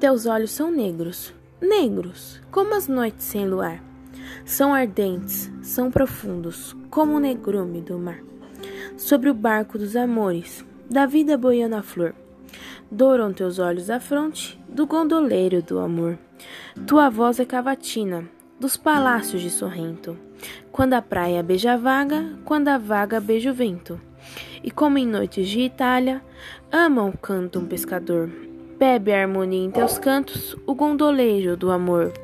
Teus olhos são negros, negros, como as noites sem luar. São ardentes, são profundos, como o negrume do mar. Sobre o barco dos amores, da vida boiando a flor, douram teus olhos a fronte do gondoleiro do amor. Tua voz é cavatina, dos palácios de Sorrento, quando a praia beija a vaga, quando a vaga beija o vento. E como em noites de Itália, ama o canto um pescador, Bebe a harmonia em teus cantos, o gondolejo do amor.